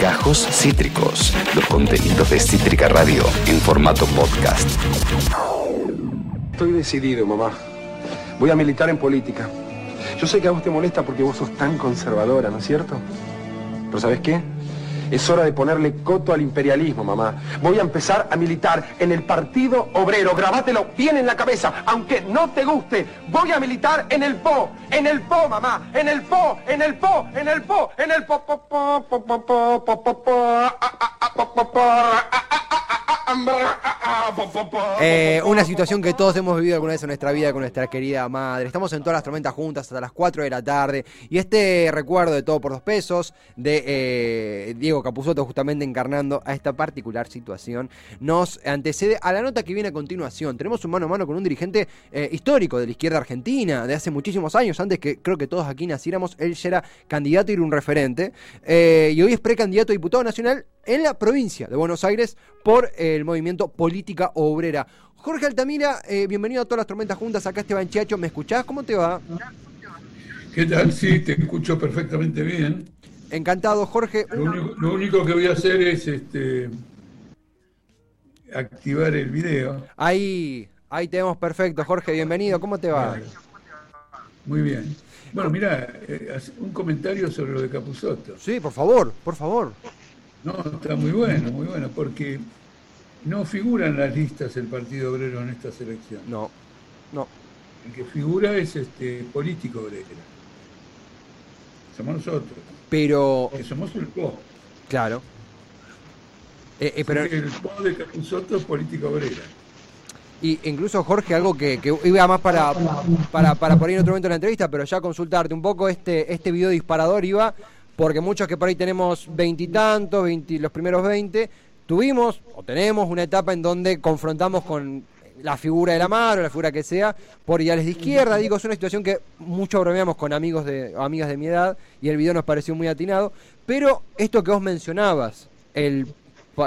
Gajos Cítricos, los contenidos de Cítrica Radio en formato podcast. Estoy decidido, mamá. Voy a militar en política. Yo sé que a vos te molesta porque vos sos tan conservadora, ¿no es cierto? Pero ¿sabes qué? Es hora de ponerle coto al imperialismo, mamá. Voy a empezar a militar en el Partido Obrero. Grabátelo bien en la cabeza, aunque no te guste. Voy a militar en el PO, en el PO, mamá, en el PO, en el PO, en el PO, en el PO, po, po, po, po, po, po, po, po, Eh, una situación que todos hemos vivido alguna vez en nuestra vida con nuestra querida madre. Estamos en todas las tormentas juntas hasta las 4 de la tarde. Y este recuerdo de todo por dos pesos, de eh, Diego Capuzotto justamente encarnando a esta particular situación, nos antecede a la nota que viene a continuación. Tenemos un mano a mano con un dirigente eh, histórico de la izquierda argentina, de hace muchísimos años, antes que creo que todos aquí naciéramos. Él ya era candidato y era un referente. Y hoy es precandidato a diputado nacional en la provincia de Buenos Aires por el movimiento Política Obrera. Jorge Altamira, eh, bienvenido a todas las tormentas juntas. Acá Esteban Chiacho, ¿me escuchás? ¿Cómo te va? ¿Qué tal? Sí, te escucho perfectamente bien. Encantado, Jorge. Lo único, lo único que voy a hacer es este, activar el video. Ahí, ahí te vemos perfecto, Jorge. Bienvenido. ¿Cómo te va? Muy bien. Bueno, mira, un comentario sobre lo de Capusotto. Sí, por favor, por favor. No, está muy bueno, muy bueno, porque no figura en las listas el Partido Obrero en esta selección. No, no. El que figura es este político obrero. Somos nosotros. Pero, Que somos el PO. claro. Eh, eh, pero, El PO de es política obrera. y incluso, Jorge, algo que, que iba más para, para, para por ahí en otro momento de la entrevista, pero ya consultarte un poco este, este video disparador iba, porque muchos que por ahí tenemos veintitantos, los primeros veinte, tuvimos o tenemos una etapa en donde confrontamos con la figura de la mar o la figura que sea por ideales de izquierda. Digo, es una situación que mucho bromeamos con amigos de, o amigas de mi edad y el video nos pareció muy atinado. Pero esto que vos mencionabas, el,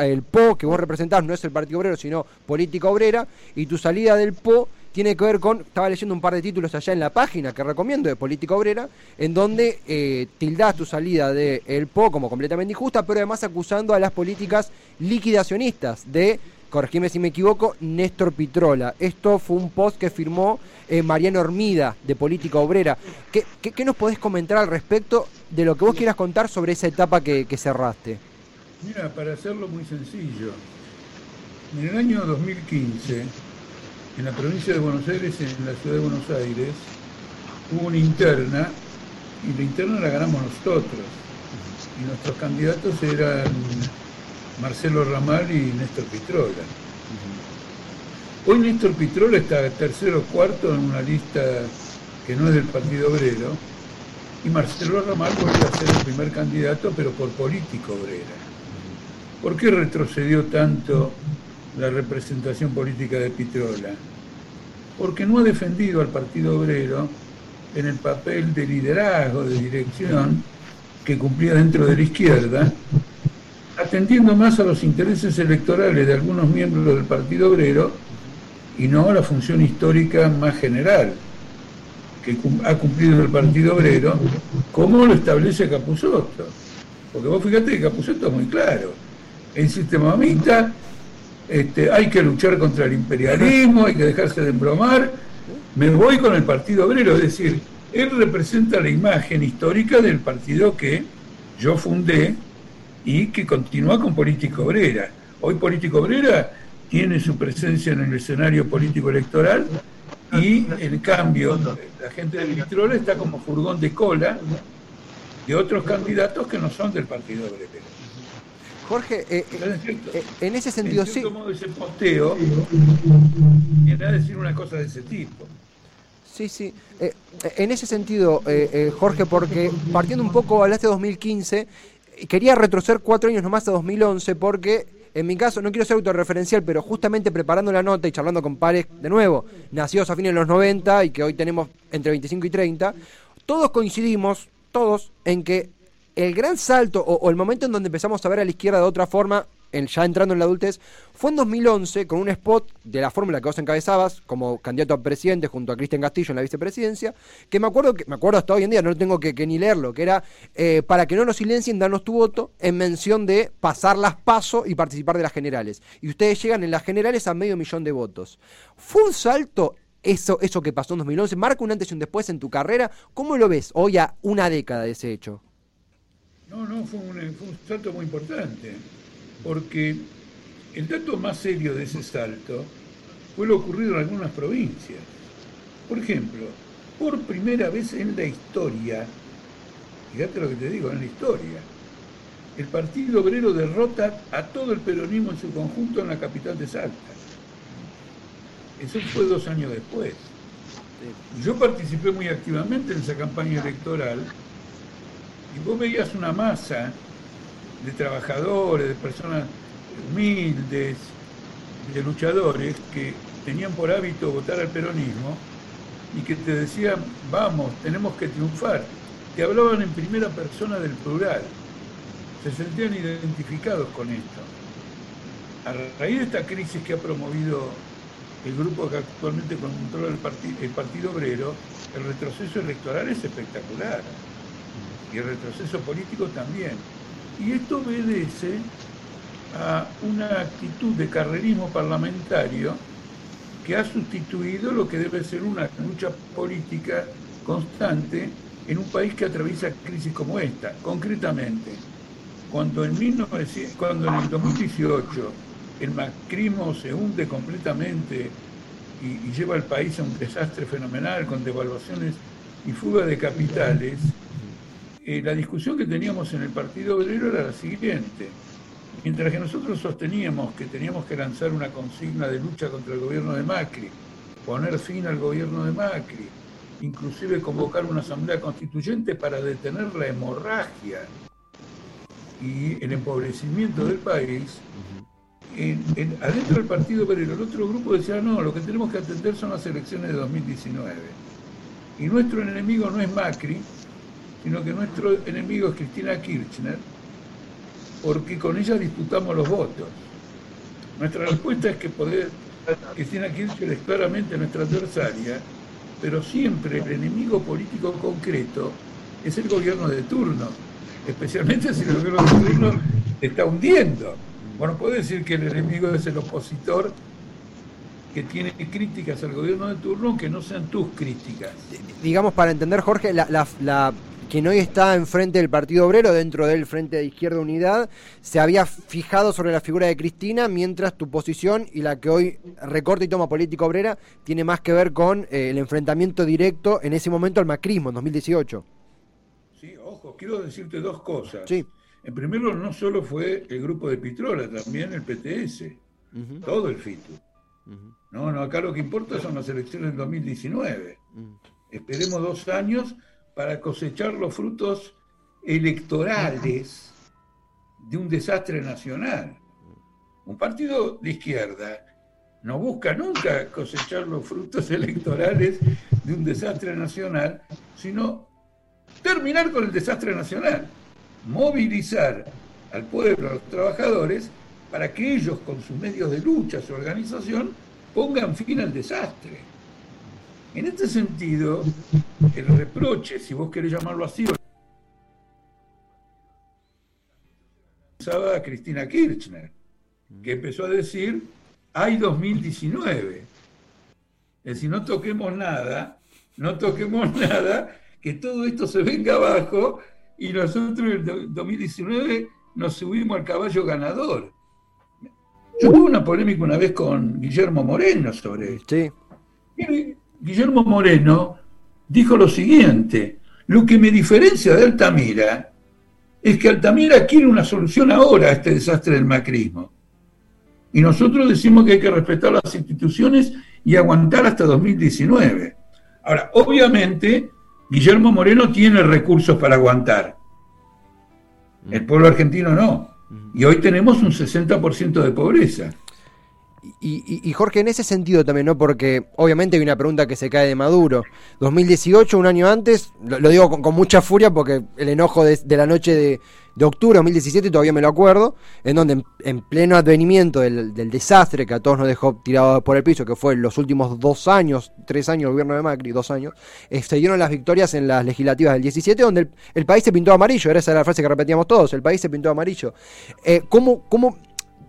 el PO que vos representás no es el Partido Obrero, sino Política Obrera, y tu salida del PO tiene que ver con, estaba leyendo un par de títulos allá en la página que recomiendo de Política Obrera, en donde eh, tildás tu salida del el PO como completamente injusta, pero además acusando a las políticas liquidacionistas de, corregime si me equivoco, Néstor Pitrola. Esto fue un post que firmó eh, Mariano Hormida de Política Obrera. ¿Qué, qué, qué nos podés comentar al respecto de lo que vos quieras contar sobre esa etapa que, que cerraste? Mira, para hacerlo muy sencillo, en el año 2015, en la provincia de Buenos Aires, en la ciudad de Buenos Aires, hubo una interna, y la interna la ganamos nosotros. Y nuestros candidatos eran Marcelo Ramal y Néstor Pitrola. Hoy Néstor Pitrola está tercero o cuarto en una lista que no es del Partido Obrero, y Marcelo Ramal vuelve a ser el primer candidato, pero por política obrera. ¿Por qué retrocedió tanto la representación política de Pitrola? Porque no ha defendido al Partido Obrero en el papel de liderazgo, de dirección que cumplía dentro de la izquierda, atendiendo más a los intereses electorales de algunos miembros del Partido Obrero y no a la función histórica más general que ha cumplido el Partido Obrero, como lo establece Capusotto. Porque vos fíjate que Capusotto es muy claro en sistema mamita, este, hay que luchar contra el imperialismo, hay que dejarse de embromar. Me voy con el Partido Obrero, es decir, él representa la imagen histórica del partido que yo fundé y que continúa con Política Obrera. Hoy Política Obrera tiene su presencia en el escenario político electoral y en cambio la gente de Vitrola está como furgón de cola de otros candidatos que no son del Partido Obrero. Jorge, eh, eh, en ese sentido en sí. modo ese posteo viene a decir una cosa de ese tipo. Sí, sí. Eh, en ese sentido, eh, eh, Jorge, porque partiendo un poco, hablaste de 2015, quería retroceder cuatro años nomás a 2011, porque en mi caso, no quiero ser autorreferencial, pero justamente preparando la nota y charlando con pares, de nuevo, nacidos a fines de los 90 y que hoy tenemos entre 25 y 30, todos coincidimos, todos, en que el gran salto o, el momento en donde empezamos a ver a la izquierda de otra forma, ya entrando en la adultez, fue en 2011 con un spot de la fórmula que vos encabezabas como candidato a presidente junto a Cristian Castillo en la vicepresidencia, que me acuerdo, que, me acuerdo hasta hoy en día, no tengo que, ni leerlo, que era eh, para que no nos silencien, danos tu voto en mención de pasar las pasos y participar de las generales. Y ustedes llegan en las generales a medio millón de votos. ¿Fue un salto eso, eso que pasó en 2011? ¿Marca un antes y un después en tu carrera? ¿Cómo lo ves hoy a una década de ese hecho? No, no, fue un, salto muy importante, porque el dato más serio de ese salto fue lo ocurrido en algunas provincias. Por ejemplo, por primera vez en la historia, fíjate lo que te digo, en la historia, el Partido Obrero derrota a todo el peronismo en su conjunto en la capital de Salta. Eso fue dos años después. Yo participé muy activamente en esa campaña electoral y vos veías una masa de trabajadores, de personas humildes, de luchadores que tenían por hábito votar al peronismo y que te decían, vamos, tenemos que triunfar. Te hablaban en primera persona del plural. Se sentían identificados con esto. A raíz de esta crisis que ha promovido el grupo que actualmente controla el, el Partido Obrero, el retroceso electoral es espectacular y retroceso político también. Y esto obedece a una actitud de carrerismo parlamentario que ha sustituido lo que debe ser una lucha política constante en un país que atraviesa crisis como esta. Concretamente, cuando en, 1900, cuando en el 2018 el macrismo se hunde completamente y, y lleva al país a un desastre fenomenal con devaluaciones y fuga de capitales, eh, la discusión que teníamos en el Partido Obrero era la siguiente. Mientras que nosotros sosteníamos que teníamos que lanzar una consigna de lucha contra el gobierno de Macri, poner fin al gobierno de Macri, inclusive convocar una asamblea constituyente para detener la hemorragia y el empobrecimiento del país, adentro del Partido Obrero el otro grupo decía, no, lo que tenemos que atender son las elecciones de 2019. Y nuestro enemigo no es Macri, sino que nuestro enemigo es Cristina Kirchner, porque con ella disputamos los votos. Nuestra respuesta es que poder, Cristina Kirchner es claramente nuestra adversaria, pero siempre el enemigo político concreto es el gobierno de turno, especialmente si el gobierno de turno está hundiendo. Bueno, puede decir que el enemigo es el opositor que tiene críticas al gobierno de turno que no sean tus críticas. Digamos, para entender, Jorge, la, la quien hoy está enfrente del Partido Obrero, dentro del Frente de Izquierda Unidad, se había fijado sobre la figura de Cristina, mientras tu posición y la que hoy recorta y toma política obrera tiene más que ver con eh, el enfrentamiento directo en ese momento al macrismo, en 2018. Sí, ojo, quiero decirte dos cosas. Sí. En primer lugar, no solo fue el grupo de Pitrola, también el PTS, todo el FITU. No, no, acá lo que importa son las elecciones del 2019. Esperemos dos años para cosechar los frutos electorales de un desastre nacional. Un partido de izquierda no busca nunca cosechar los frutos electorales de un desastre nacional, sino terminar con el desastre nacional, movilizar al pueblo, a los trabajadores, para que ellos, con sus medios de lucha, su organización, pongan fin al desastre. En este sentido, el reproche, si vos querés llamarlo así, a Cristina Kirchner, que empezó a decir, hay 2019. Es decir, no toquemos nada, no toquemos nada, que todo esto se venga abajo y nosotros en el 2019 nos subimos al caballo ganador. Yo tuve una polémica una vez con Guillermo Moreno sobre esto. Sí. Guillermo Moreno dijo lo siguiente, lo que me diferencia de Altamira es que Altamira quiere una solución ahora a este desastre del macrismo. Y nosotros decimos que hay que respetar las instituciones y aguantar hasta 2019. Ahora, obviamente, Guillermo Moreno tiene recursos para aguantar. El pueblo argentino no. Y hoy tenemos un 60% de pobreza. Y, Jorge, en ese sentido también, ¿no? Porque obviamente hay una pregunta que se cae de Maduro. 2018, un año antes, lo, digo con, mucha furia porque el enojo de, la noche de, octubre de 2017 todavía me lo acuerdo, en donde en, pleno advenimiento del, desastre que a todos nos dejó tirados por el piso, que fue los últimos dos años, tres años del gobierno de Macri, dos años, eh, se dieron las victorias en las legislativas del 17, donde el, país se pintó amarillo, era esa la frase que repetíamos todos, el país se pintó amarillo. Eh, ¿Cómo... cómo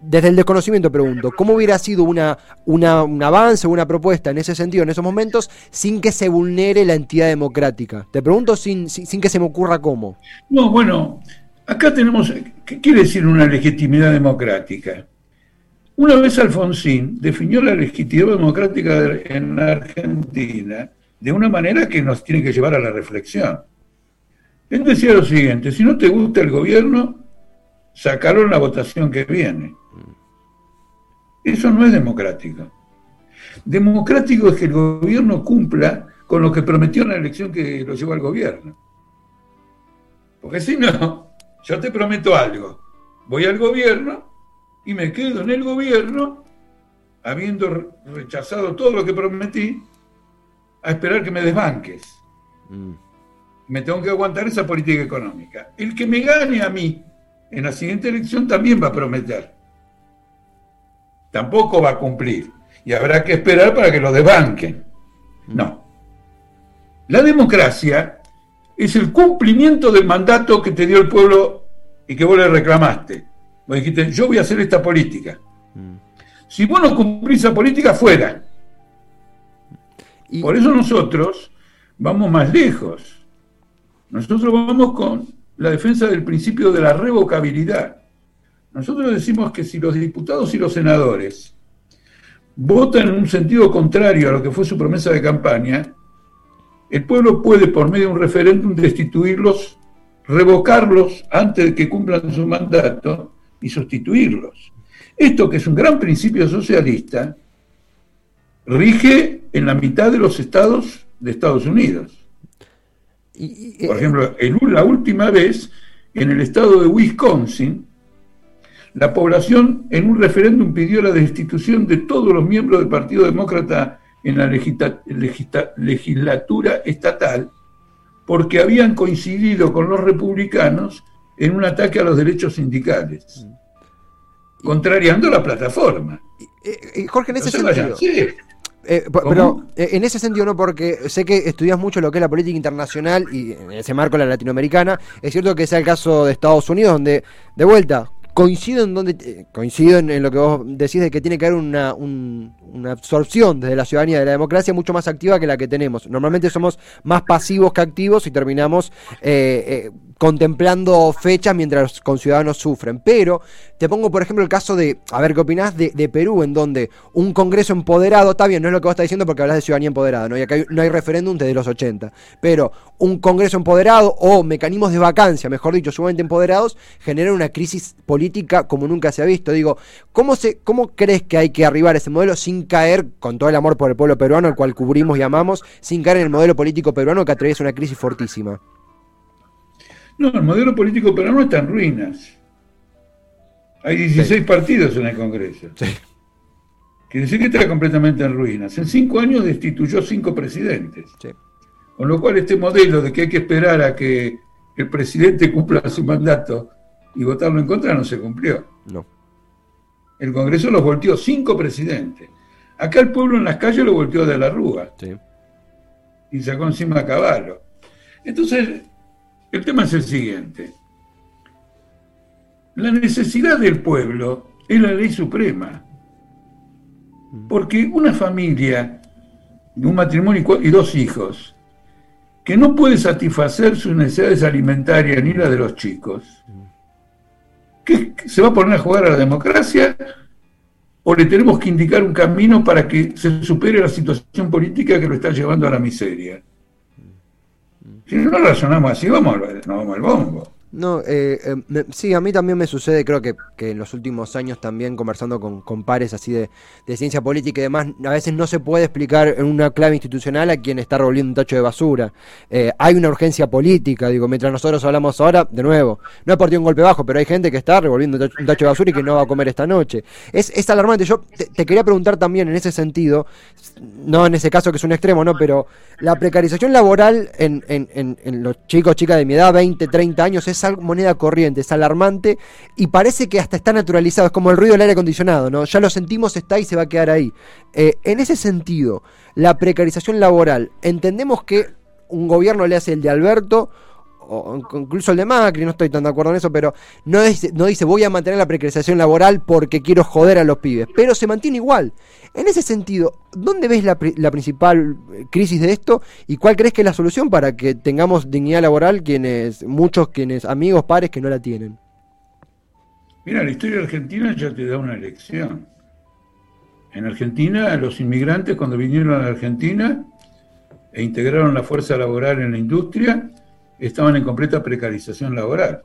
desde el desconocimiento pregunto, ¿cómo hubiera sido una, un avance una propuesta en ese sentido, en esos momentos, sin que se vulnere la entidad democrática? Te pregunto sin, sin, que se me ocurra cómo. No, bueno, acá tenemos, ¿qué quiere decir una legitimidad democrática? Una vez Alfonsín definió la legitimidad democrática en la Argentina de una manera que nos tiene que llevar a la reflexión. Él decía lo siguiente, si no te gusta el gobierno, sacaron la votación que viene. Eso no es democrático. Democrático es que el gobierno cumpla con lo que prometió en la elección que lo llevó al gobierno. Porque si no, yo te prometo algo. Voy al gobierno y me quedo en el gobierno, habiendo rechazado todo lo que prometí, a esperar que me desbanques. Mm. Me tengo que aguantar esa política económica. El que me gane a mí en la siguiente elección también va a prometer tampoco va a cumplir. Y habrá que esperar para que lo desbanquen. No. La democracia es el cumplimiento del mandato que te dio el pueblo y que vos le reclamaste. Vos dijiste, yo voy a hacer esta política. Si vos no cumplís esa política, fuera. Por eso nosotros vamos más lejos. Nosotros vamos con la defensa del principio de la revocabilidad. Nosotros decimos que si los diputados y los senadores votan en un sentido contrario a lo que fue su promesa de campaña, el pueblo puede, por medio de un referéndum, destituirlos, revocarlos antes de que cumplan su mandato y sustituirlos. Esto, que es un gran principio socialista, rige en la mitad de los estados de Estados Unidos. Por ejemplo, la última vez, en el estado de Wisconsin, la población en un referéndum pidió la destitución de todos los miembros del Partido Demócrata en la legislatura estatal porque habían coincidido con los republicanos en un ataque a los derechos sindicales, contrariando la plataforma. Jorge, en ese sentido. Eh, pero eh, en ese sentido no, porque sé que estudias mucho lo que es la política internacional y en ese marco la latinoamericana. Es cierto que sea el caso de Estados Unidos, donde, de vuelta, coincido en donde eh, coincido en, lo que vos decís de que tiene que haber una, una, absorción desde la ciudadanía de la democracia mucho más activa que la que tenemos. Normalmente somos más pasivos que activos y terminamos eh, eh, contemplando fechas mientras los conciudadanos sufren. Pero te pongo, por ejemplo, el caso de, a ver qué opinás, de, Perú, en donde un Congreso empoderado, está bien, no es lo que vos estás diciendo porque hablas de ciudadanía empoderada, ¿no? Y acá no hay referéndum desde los 80, pero un Congreso empoderado o mecanismos de vacancia, mejor dicho, sumamente empoderados, generan una crisis política como nunca se ha visto. Digo, ¿cómo, se, ¿cómo crees que hay que arribar ese modelo sin caer, con todo el amor por el pueblo peruano, el cual cubrimos y amamos, sin caer en el modelo político peruano que atraviesa una crisis fortísima? No, el modelo político peruano está en ruinas. Hay 16 partidos en el Congreso. Sí. Quiere decir que está completamente en ruinas. En cinco años destituyó cinco presidentes. Sí. Con lo cual este modelo de que hay que esperar a que el presidente cumpla su mandato y votarlo en contra no se cumplió. No. El Congreso los volteó cinco presidentes. Acá el pueblo en las calles lo volteó de la rúa. Sí. Y sacó encima a caballo. Entonces, el tema es el siguiente. La necesidad del pueblo es la ley suprema. Porque una familia un matrimonio y dos hijos que no puede satisfacer sus necesidades alimentarias ni las de los chicos, ¿qué, ¿se va a poner a jugar a la democracia o le tenemos que indicar un camino para que se supere la situación política que lo está llevando a la miseria? Si no razonamos así, vamos, no vamos al bombo. No, eh, eh, sí, a mí también me sucede, creo que, que en los últimos años también conversando con, con pares así de, de, ciencia política y demás, a veces no se puede explicar en una clave institucional a quien está revolviendo un tacho de basura. Eh, hay una urgencia política, digo, mientras nosotros hablamos ahora, de nuevo, no es por ti un golpe bajo, pero hay gente que está revolviendo un tacho, de basura y que no va a comer esta noche. Es, es alarmante. Yo te, te, quería preguntar también en ese sentido, no en ese caso que es un extremo, ¿no? Pero la precarización laboral en, en, en, en los chicos, chicas de mi edad, 20, 30 años, es moneda corriente, es alarmante y parece que hasta está naturalizado, es como el ruido del aire acondicionado, ¿no? Ya lo sentimos, está y se va a quedar ahí. Eh, en ese sentido, la precarización laboral, entendemos que un gobierno le hace el de Alberto incluso el de Macri, no estoy tan de acuerdo en eso, pero no dice, no dice voy a mantener la precarización laboral porque quiero joder a los pibes, pero se mantiene igual. En ese sentido, ¿dónde ves la, principal crisis de esto y cuál crees que es la solución para que tengamos dignidad laboral quienes, muchos quienes, amigos, pares que no la tienen? Mira, la historia argentina ya te da una lección. En Argentina, los inmigrantes cuando vinieron a la Argentina e integraron la fuerza laboral en la industria, estaban en completa precarización laboral.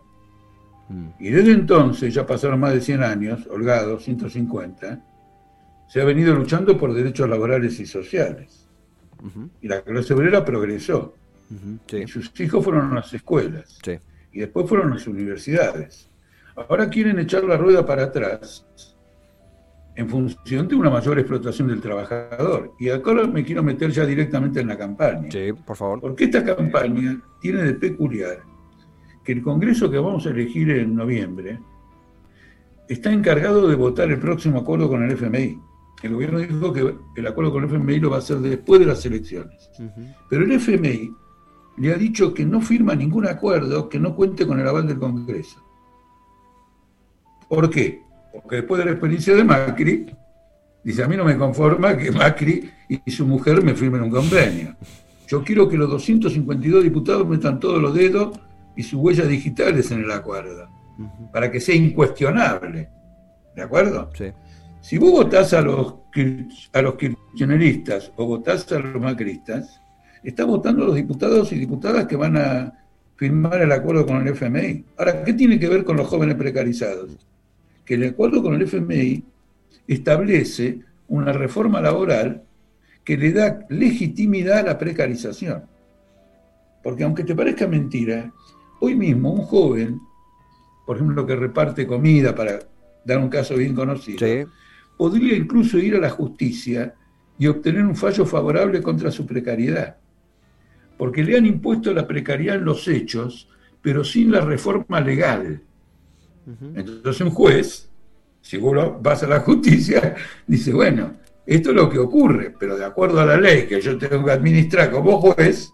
Mm. Y desde entonces, ya pasaron más de 100 años, holgados, 150, se ha venido luchando por derechos laborales y sociales. Uh -huh. Y la clase obrera progresó. Uh -huh, sí. Y sus hijos fueron a las escuelas. Sí. Y después fueron a las universidades. Ahora quieren echar la rueda para atrás en función de una mayor explotación del trabajador. Y acá me quiero meter ya directamente en la campaña. Sí, por favor. Porque esta campaña tiene de peculiar que el Congreso que vamos a elegir en noviembre está encargado de votar el próximo acuerdo con el FMI. El gobierno dijo que el acuerdo con el FMI lo va a hacer después de las elecciones. Uh -huh. Pero el FMI le ha dicho que no firma ningún acuerdo que no cuente con el aval del Congreso. ¿Por qué? Porque después de la experiencia de Macri, dice, a mí no me conforma que Macri y su mujer me firmen un convenio. Yo quiero que los 252 diputados metan todos los dedos y sus huellas digitales en el acuerdo, uh -huh. para que sea incuestionable. ¿De acuerdo? Sí. Si vos votás a los, a los kirchneristas o votás a los macristas, estás votando a los diputados y diputadas que van a firmar el acuerdo con el FMI. Ahora, ¿qué tiene que ver con los jóvenes precarizados? que el acuerdo con el FMI establece una reforma laboral que le da legitimidad a la precarización. Porque aunque te parezca mentira, hoy mismo un joven, por ejemplo, que reparte comida, para dar un caso bien conocido, sí. podría incluso ir a la justicia y obtener un fallo favorable contra su precariedad. Porque le han impuesto la precariedad en los hechos, pero sin la reforma legal. Entonces un juez, si vos vas a la justicia, dice, bueno, esto es lo que ocurre, pero de acuerdo a la ley que yo tengo que administrar como juez,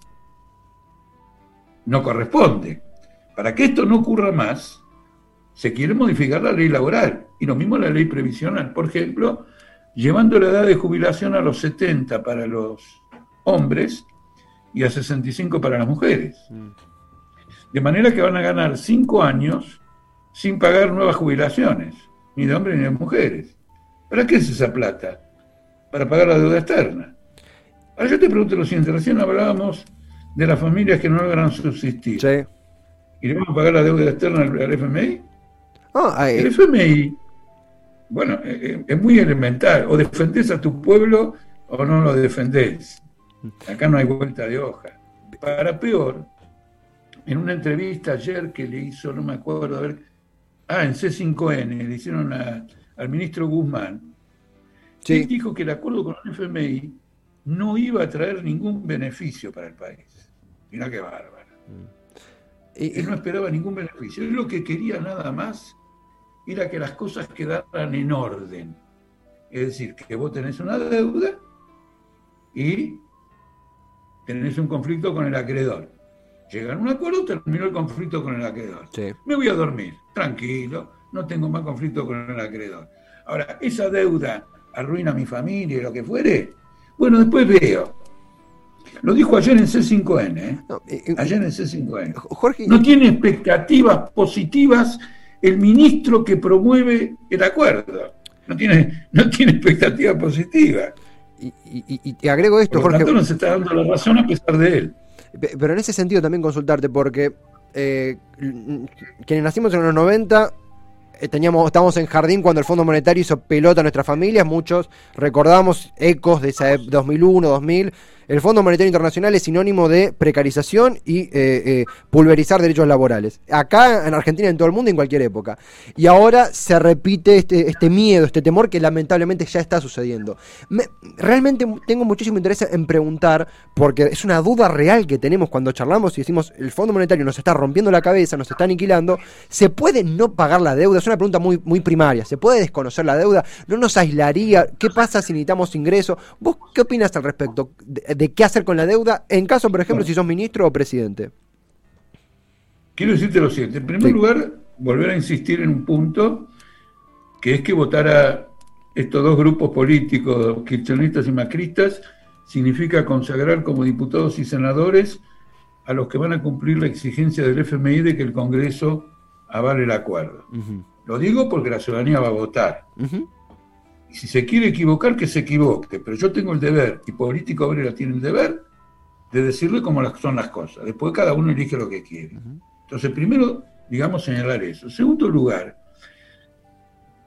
no corresponde. Para que esto no ocurra más, se quiere modificar la ley laboral y lo mismo la ley previsional. Por ejemplo, llevando la edad de jubilación a los 70 para los hombres y a 65 para las mujeres. De manera que van a ganar 5 años sin pagar nuevas jubilaciones, ni de hombres ni de mujeres. ¿Para qué es esa plata? Para pagar la deuda externa. Ahora yo te pregunto lo siguiente, recién hablábamos de las familias que no logran subsistir. Sí. ¿Y le vamos a pagar la deuda externa al, FMI? Oh, el FMI, bueno, eh, eh, es muy elemental. O defendés a tu pueblo o no lo defendés. Acá no hay vuelta de hoja. Para peor, en una entrevista ayer que le hizo, no me acuerdo, a ver, ah, en C5N, le hicieron a, al ministro Guzmán, sí. él dijo que el acuerdo con el FMI no iba a traer ningún beneficio para el país. Mirá qué bárbaro. Y, él no esperaba ningún beneficio. Él lo que quería nada más era que las cosas quedaran en orden. Es decir, que vos tenés una deuda y tenés un conflicto con el acreedor. Llegan a un acuerdo, terminó el conflicto con el acreedor. Sí. Me voy a dormir, tranquilo, no tengo más conflicto con el acreedor. Ahora, esa deuda arruina a mi familia y lo que fuere. Bueno, después veo. Lo dijo ayer en C5N. ¿eh? No, eh, ayer en C5N. Jorge, No tiene expectativas positivas el ministro que promueve el acuerdo. No tiene, no tiene expectativas positivas. y, y- y te agrego esto, Por lo Jorge. tanto, nos está dando la razón a pesar de él. Pe- Pero en ese sentido también consultarte, porque eh, quienes nacimos en los 90 eh, teníamos, estábamos en jardín cuando el Fondo Monetario hizo pelota a nuestras familias, muchos recordamos ecos de esa 2001, 2000, el Fondo Monetario Internacional es sinónimo de precarización y eh, eh, pulverizar derechos laborales. Acá en Argentina, en todo el mundo, en cualquier época. Y ahora se repite este, este miedo, este temor que lamentablemente ya está sucediendo. realmente tengo muchísimo interés en preguntar, porque es una duda real que tenemos cuando charlamos y decimos el Fondo Monetario nos está rompiendo la cabeza, nos está aniquilando. ¿Se puede no pagar la deuda? Es una pregunta muy, muy primaria. ¿Se puede desconocer la deuda? ¿No nos aislaría? ¿Qué pasa si necesitamos ingresos? ¿Vos qué opinas al respecto? De qué hacer con la deuda, en caso, por ejemplo, si sos ministro o presidente. Quiero decirte lo siguiente. En primer lugar, volver a insistir en un punto, que es que votar a estos dos grupos políticos, kirchneristas y macristas, significa consagrar como diputados y senadores a los que van a cumplir la exigencia del FMI de que el Congreso avale el acuerdo. Lo digo porque la ciudadanía va a votar. Y si se quiere equivocar, que se equivoque. Pero yo tengo el deber, y Político Obrera tiene el deber, de decirle cómo son las cosas. Después cada uno elige lo que quiere. Entonces, primero, digamos, señalar eso. Segundo lugar,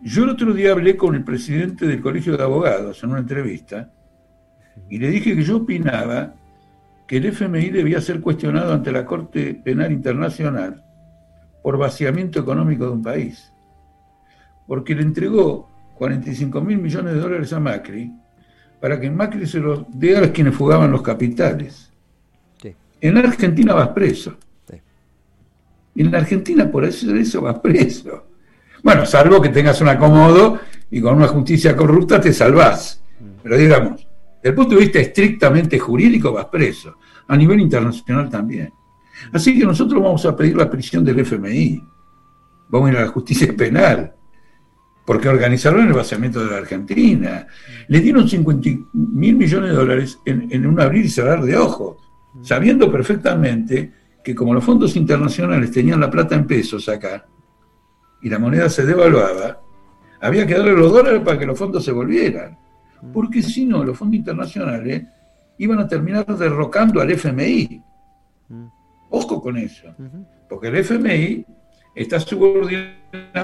yo el otro día hablé con el presidente del Colegio de Abogados en una entrevista y le dije que yo opinaba que el FMI debía ser cuestionado ante la Corte Penal Internacional por vaciamiento económico de un país. Porque le entregó 45 mil millones de dólares a Macri para que Macri se los dé a quienes fugaban los capitales. En Argentina vas preso. En la Argentina por eso, eso vas preso. Bueno, salvo que tengas un acomodo y con una justicia corrupta te salvás. Pero digamos, desde el punto de vista estrictamente jurídico vas preso. A nivel internacional también. Así que nosotros vamos a pedir la prisión del FMI. Vamos a ir a la justicia penal porque organizaron el vaciamiento de la Argentina. Le dieron 50 mil millones de dólares en, un abrir y cerrar de ojos, sabiendo perfectamente que como los fondos internacionales tenían la plata en pesos acá y la moneda se devaluaba, había que darle los dólares para que los fondos se volvieran. Porque si no, los fondos internacionales iban a terminar derrocando al FMI. Ojo con eso. Porque el FMI está subordinado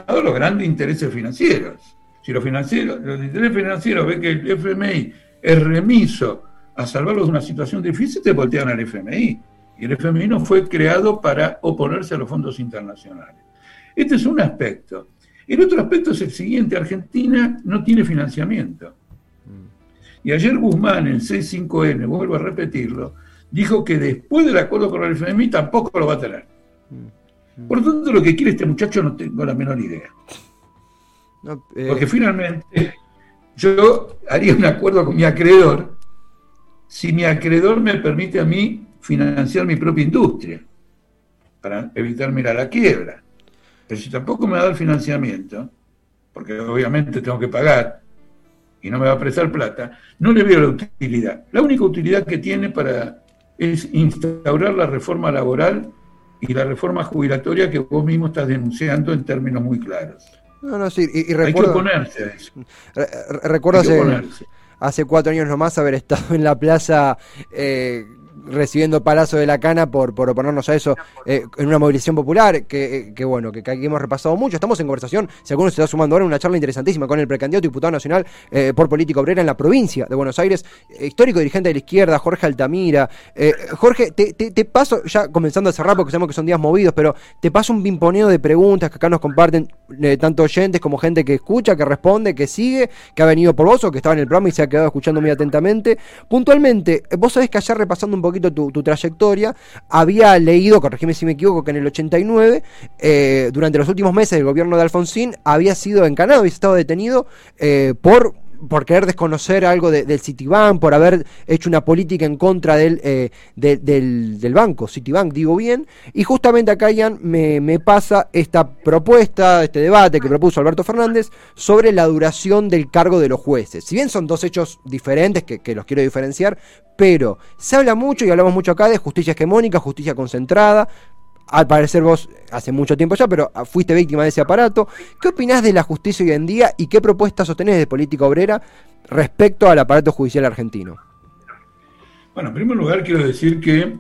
a los grandes intereses financieros. Si los, financieros, los intereses financieros ven que el FMI es remiso a salvarlos de una situación difícil, te voltean al FMI. Y el FMI no fue creado para oponerse a los fondos internacionales. Este es un aspecto. El otro aspecto es el siguiente, Argentina no tiene financiamiento. Y ayer Guzmán, en 65N, vuelvo a repetirlo, dijo que después del acuerdo con el FMI tampoco lo va a tener. Por lo tanto, lo que quiere este muchacho no tengo la menor idea. Eh, Porque finalmente yo haría un acuerdo con mi acreedor si mi acreedor me permite a mí financiar mi propia industria para evitarme ir a la quiebra. Pero si tampoco me va a dar financiamiento, porque obviamente tengo que pagar y no me va a prestar plata, no le veo la utilidad. La única utilidad que tiene para es instaurar la reforma laboral y la reforma jubilatoria que vos mismo estás denunciando en términos muy claros. No, no, sí, y, Hay que oponerse a eso. recuerdo hace, cuatro años nomás haber estado en la plaza eh, recibiendo palazo de la cana por, por oponernos a eso eh, en una movilización popular, que, que bueno, que, aquí hemos repasado mucho. Estamos en conversación, si alguno se está sumando ahora, una charla interesantísima con el precandidato diputado nacional eh, por política obrera en la provincia de Buenos Aires, eh, histórico dirigente de la izquierda, Jorge Altamira. Jorge, te, te, paso, ya comenzando a cerrar porque sabemos que son días movidos, pero te paso un pimponeo de preguntas que acá nos comparten tanto oyentes como gente que escucha, que responde, que sigue, que ha venido por vos o que estaba en el programa y se ha quedado escuchando muy atentamente. Puntualmente, vos sabés que ayer repasando un poquito tu, trayectoria, había leído, corregime si me equivoco, que en el 89, eh, durante los últimos meses del gobierno de Alfonsín, había sido encanado, había estado detenido eh, por por querer desconocer algo del Citibank, por haber hecho una política en contra del, eh, del, banco, Citibank, digo bien, y justamente acá, Ian, me, me, pasa esta propuesta, este debate que propuso Alberto Fernández sobre la duración del cargo de los jueces. Si bien son dos hechos diferentes, que, que los quiero diferenciar, pero se habla mucho y hablamos mucho acá de justicia hegemónica, justicia concentrada, al parecer vos hace mucho tiempo ya, pero fuiste víctima de ese aparato. ¿Qué opinás de la justicia hoy en día y qué propuestas sostenés de política obrera respecto al aparato judicial argentino? Bueno, en primer lugar quiero decir que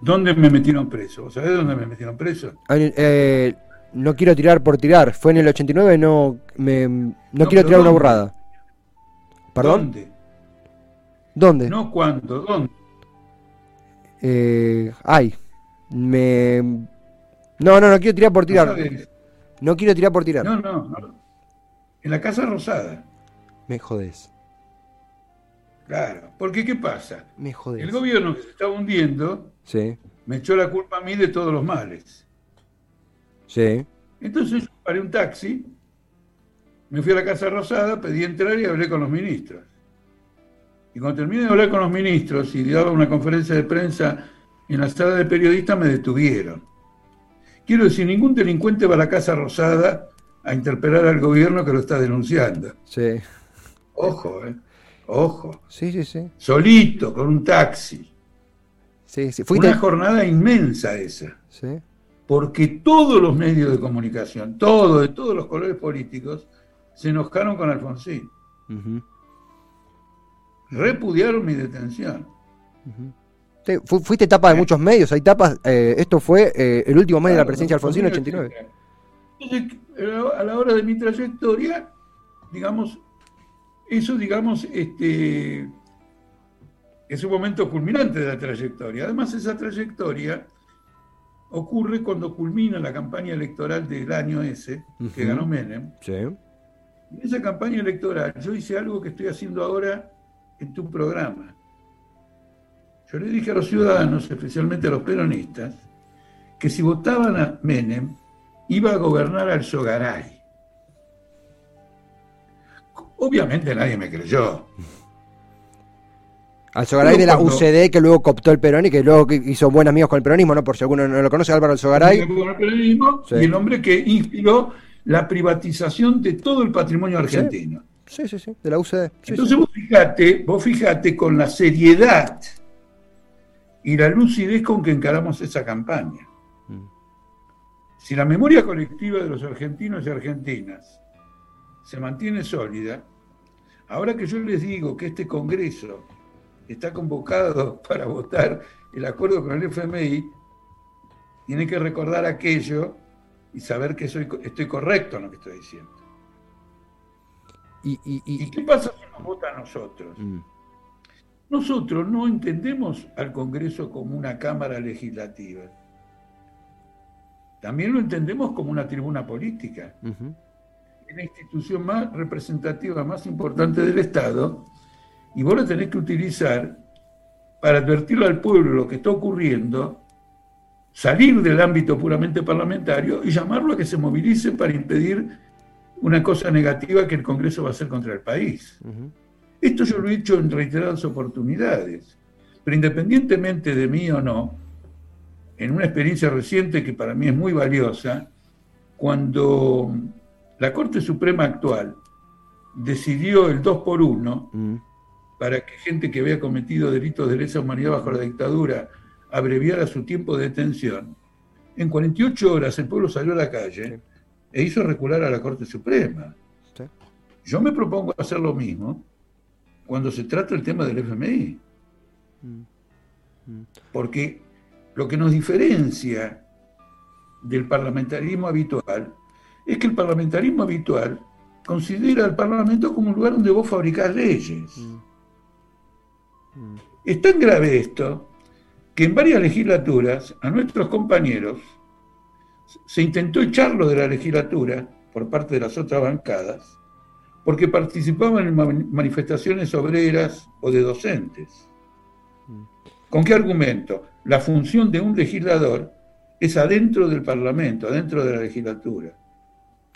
¿Dónde me metieron preso? ¿Sabés dónde me metieron preso? Ah, eh, no quiero tirar por tirar. Fue en el 89, no, me, no, No, quiero tirar una burrada. ¿Perdón? ¿Dónde? ¿Dónde? No cuándo, ¿dónde? Eh, ay, me... No, no, no quiero tirar por tirar. No quiero tirar por tirar. No, no, no. En la Casa Rosada. Me jodés. Claro. Porque ¿qué pasa? Me jodés. El gobierno que se estaba hundiendo Sí, me echó la culpa a mí de todos los males. sí. Entonces yo paré un taxi, me fui a la Casa Rosada, pedí entrar y hablé con los ministros. Y cuando terminé de hablar con los ministros y daba una conferencia de prensa en la sala de periodistas, me detuvieron. Quiero decir, ningún delincuente va a la Casa Rosada a interpelar al gobierno que lo está denunciando. Sí, Ojo, ¿eh? Ojo. sí, sí, sí. Solito, con un taxi. sí, sí. Fuiste... Una jornada inmensa esa. Sí, porque todos los medios de comunicación, todos, de todos los colores políticos, se enojaron con Alfonsín. ujú, Repudiaron mi detención. ujú. Sí, fu- fuiste tapa de muchos medios, hay tapas, eh, esto fue eh, el último mes de la presidencia de Alfonsín, 2008. 89. Entonces, eh, a la hora de mi trayectoria, digamos, eso, digamos, este, es un momento culminante de la trayectoria. Además, esa trayectoria ocurre cuando culmina la campaña electoral del año ese, que ganó Menem. Sí, En esa campaña electoral yo hice algo que estoy haciendo ahora en tu programa. Yo le dije a los ciudadanos, especialmente a los peronistas, que si votaban a Menem, iba a gobernar al Sogaray. Obviamente nadie me creyó. Al Sogaray de la Cuando- UCD que luego cooptó el Perón y que luego hizo buenos amigos con el peronismo, ¿no? Por si alguno no lo conoce, Álvaro Alzogaray. El Sí. Y el hombre que inspiró la privatización de todo el patrimonio argentino. Sí, sí, sí, de la UCD. Sí, Entonces vos fijate, vos fijate con la seriedad y la lucidez con que encaramos esa campaña. Mm. Si la memoria colectiva de los argentinos y argentinas se mantiene sólida, ahora que yo les digo que este Congreso está convocado para votar el acuerdo con el FMI, tiene que recordar aquello y saber que soy, estoy correcto en lo que estoy diciendo. Y, y- y- ¿Y qué pasa si nos vota a nosotros? Mm. Nosotros no entendemos al Congreso como una Cámara legislativa. También lo entendemos como una tribuna política. Ujú. Es la institución más representativa, más importante del Estado, y vos la tenés que utilizar para advertirle al pueblo lo que está ocurriendo, salir del ámbito puramente parlamentario y llamarlo a que se movilice para impedir una cosa negativa que el Congreso va a hacer contra el país. Esto yo lo he hecho en reiteradas oportunidades, pero independientemente de mí o no, en una experiencia reciente que para mí es muy valiosa, cuando la Corte Suprema actual decidió el 2 por 1 Mm. para que gente que había cometido delitos de lesa humanidad bajo la dictadura abreviara su tiempo de detención, en 48 horas el pueblo salió a la calle Sí. e hizo recular a la Corte Suprema. Sí. Yo me propongo hacer lo mismo cuando se trata el tema del FMI. Mm. Mm. Porque lo que nos diferencia del parlamentarismo habitual es que el parlamentarismo habitual considera al Parlamento como un lugar donde vos fabricás leyes. Mm. Es tan grave esto que en varias legislaturas a nuestros compañeros se intentó echarlo de la legislatura por parte de las otras bancadas porque participaban en ma- manifestaciones obreras o de docentes. ¿Con qué argumento? La función de un legislador es adentro del Parlamento, adentro de la legislatura.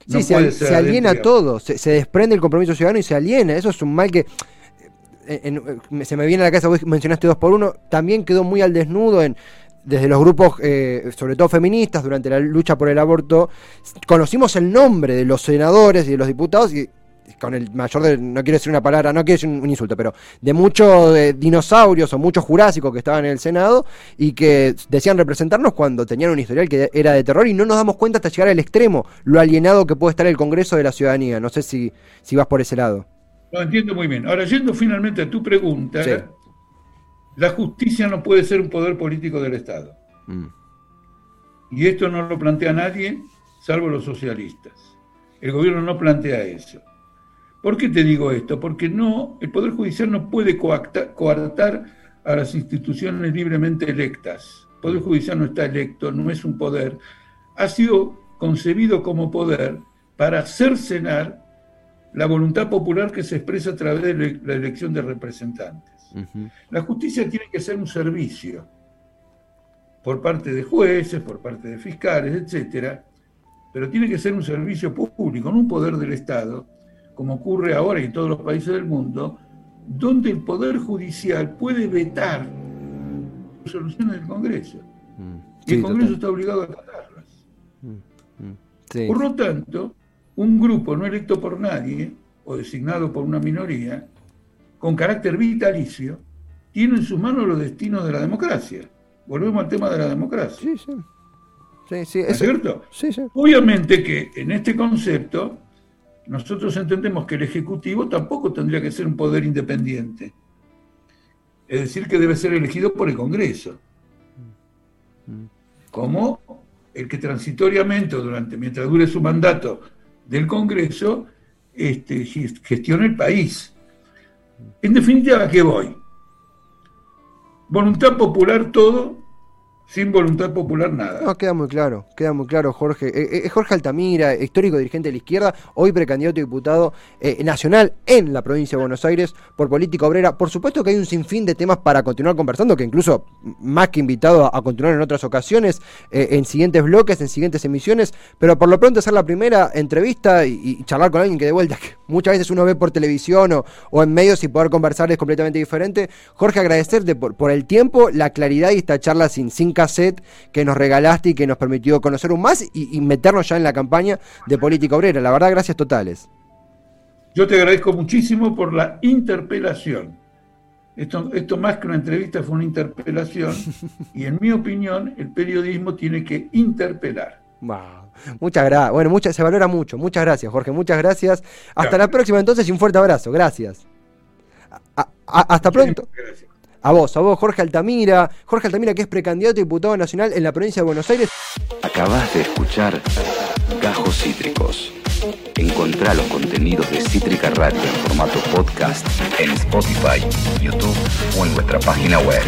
Sí, se, aliena adentro. todo, se, se desprende el compromiso ciudadano y se aliena. Eso es un mal que. eh, en- en- se me viene a la cabeza, vos mencionaste dos por uno, también quedó muy al desnudo en desde los grupos, eh, sobre todo feministas, durante la lucha por el aborto, conocimos el nombre de los senadores y de los diputados y con el mayor de, no quiero decir una palabra, no quiero decir un, un insulto, pero de muchos eh, dinosaurios o muchos jurásicos que estaban en el Senado y que decían representarnos cuando tenían un historial que era de terror y no nos damos cuenta hasta llegar al extremo, lo alienado que puede estar el Congreso de la ciudadanía. No sé si, si vas por ese lado. Lo entiendo muy bien. Ahora, yendo finalmente a tu pregunta, Sí. la justicia no puede ser un poder político del Estado. Mm. Y esto no lo plantea nadie, salvo los socialistas. El gobierno no plantea eso. ¿Por qué te digo esto? Porque no, el Poder Judicial no puede coartar a las instituciones libremente electas. El Poder Judicial no está electo, no es un poder. Ha sido concebido como poder para cercenar la voluntad popular que se expresa a través de la elección de representantes. La justicia tiene que ser un servicio por parte de jueces, por parte de fiscales, etcétera, pero tiene que ser un servicio público, no un poder del Estado, como ocurre ahora en todos los países del mundo, donde el Poder Judicial puede vetar soluciones del Congreso. Mm. y el Congreso está obligado a acatarlas. Mm, mm. Por lo tanto, un grupo no electo por nadie o designado por una minoría, con carácter vitalicio, tiene en sus manos los destinos de la democracia. Volvemos al tema de la democracia. Sí, sí. Sí, sí, ¿Es cierto? Sí, sí. Obviamente que en este concepto nosotros entendemos que el Ejecutivo tampoco tendría que ser un poder independiente. Es decir, que debe ser elegido por el Congreso. Como el que transitoriamente, durante, mientras dure su mandato del Congreso, este, gestiona el país. En definitiva, ¿a qué voy? Voluntad popular todo, sin voluntad popular nada. No, queda muy claro, queda muy claro, Jorge. Es eh, eh, Jorge Altamira, histórico dirigente de la izquierda, hoy precandidato a diputado eh, nacional en la provincia de Buenos Aires por política obrera. Por supuesto que hay un sinfín de temas para continuar conversando, que incluso más que invitado a, continuar en otras ocasiones, en siguientes bloques, en siguientes emisiones, pero por lo pronto hacer la primera entrevista y, charlar con alguien que de vuelta, que muchas veces uno ve por televisión o, en medios y poder conversar es completamente diferente. Jorge, agradecerte por, por el tiempo, la claridad y esta charla sin, sin cassette que nos regalaste y que nos permitió conocer un más y, meternos ya en la campaña de política obrera. La verdad, gracias totales. Yo te agradezco muchísimo por la interpelación. Esto, esto más que una entrevista fue una interpelación y en mi opinión el periodismo tiene que interpelar. Muchas gracias. Bueno, muchas, se valora mucho. Muchas gracias, Jorge. Muchas gracias. Hasta la próxima entonces y un fuerte abrazo. Gracias. hasta pronto. Gracias. A vos, a vos, Jorge Altamira. Jorge Altamira, que es precandidato a diputado nacional en la provincia de Buenos Aires. Acabas de escuchar Gajos Cítricos. Encontrá los contenidos de Cítrica Radio en formato podcast en Spotify, YouTube o en nuestra página web.